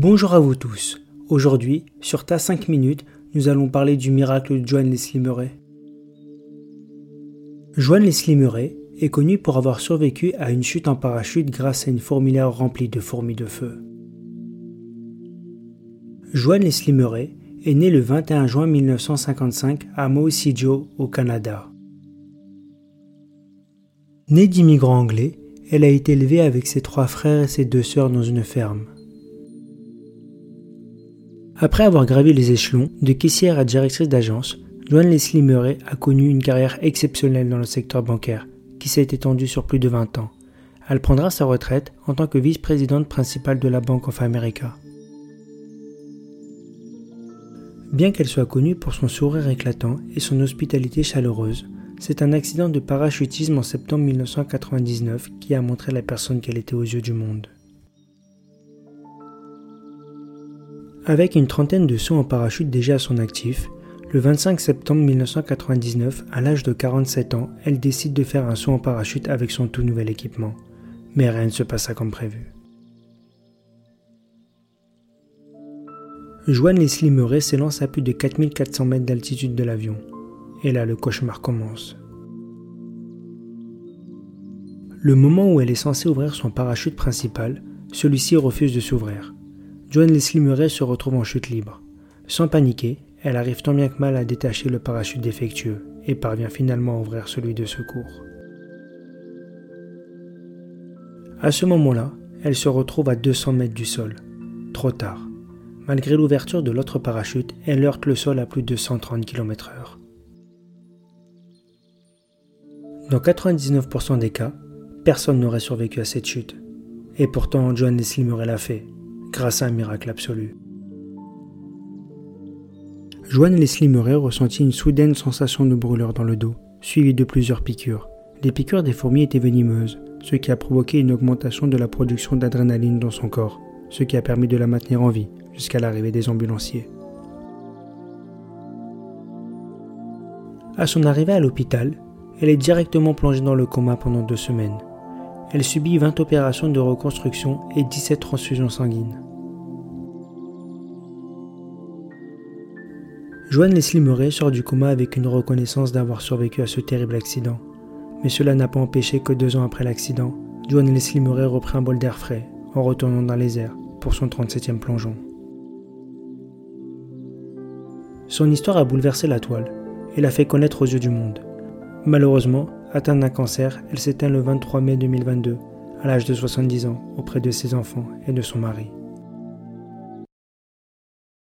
Bonjour à vous tous. Aujourd'hui, sur Ta 5 minutes, nous allons parler du miracle de Joanne Leslie Murray. Joanne Leslie Murray est connue pour avoir survécu à une chute en parachute grâce à une fourmilière remplie de fourmis de feu. Joanne Leslie Murray est née le 21 juin 1955 à Joe, au Canada. Née d'immigrants anglais, elle a été élevée avec ses trois frères et ses deux sœurs dans une ferme. Après avoir gravi les échelons, de caissière à directrice d'agence, Joanne Leslie Murray a connu une carrière exceptionnelle dans le secteur bancaire, qui s'est étendue sur plus de 20 ans. Elle prendra sa retraite en tant que vice-présidente principale de la Bank of America. Bien qu'elle soit connue pour son sourire éclatant et son hospitalité chaleureuse, c'est un accident de parachutisme en septembre 1999 qui a montré la personne qu'elle était aux yeux du monde. Avec une trentaine de sauts en parachute déjà à son actif, le 25 septembre 1999, à l'âge de 47 ans, elle décide de faire un saut en parachute avec son tout nouvel équipement. Mais rien ne se passa comme prévu. Joanne Leslie Murray s'élance à plus de 4400 mètres d'altitude de l'avion. Et là, le cauchemar commence. Le moment où elle est censée ouvrir son parachute principal, celui-ci refuse de s'ouvrir. Joanne Leslie Murray se retrouve en chute libre. Sans paniquer, elle arrive tant bien que mal à détacher le parachute défectueux et parvient finalement à ouvrir celui de secours. À ce moment-là, elle se retrouve à 200 mètres du sol. Trop tard. Malgré l'ouverture de l'autre parachute, elle heurte le sol à plus de 130 km/h. Dans 99% des cas, personne n'aurait survécu à cette chute. Et pourtant, Joanne Leslie Murray l'a fait, grâce à un miracle absolu. Joanne Leslie Murray ressentit une soudaine sensation de brûleur dans le dos, suivie de plusieurs piqûres. Les piqûres des fourmis étaient venimeuses, ce qui a provoqué une augmentation de la production d'adrénaline dans son corps, ce qui a permis de la maintenir en vie jusqu'à l'arrivée des ambulanciers. À son arrivée à l'hôpital, elle est directement plongée dans le coma pendant deux semaines. Elle subit 20 opérations de reconstruction et 17 transfusions sanguines. Joanne Leslie Murray sort du coma avec une reconnaissance d'avoir survécu à ce terrible accident. Mais cela n'a pas empêché que deux ans après l'accident, Joanne Leslie Murray reprit un bol d'air frais en retournant dans les airs pour son 37e plongeon. Son histoire a bouleversé la toile et l'a fait connaître aux yeux du monde. Malheureusement, atteinte d'un cancer, elle s'éteint le 23 mai 2022, à l'âge de 70 ans, auprès de ses enfants et de son mari.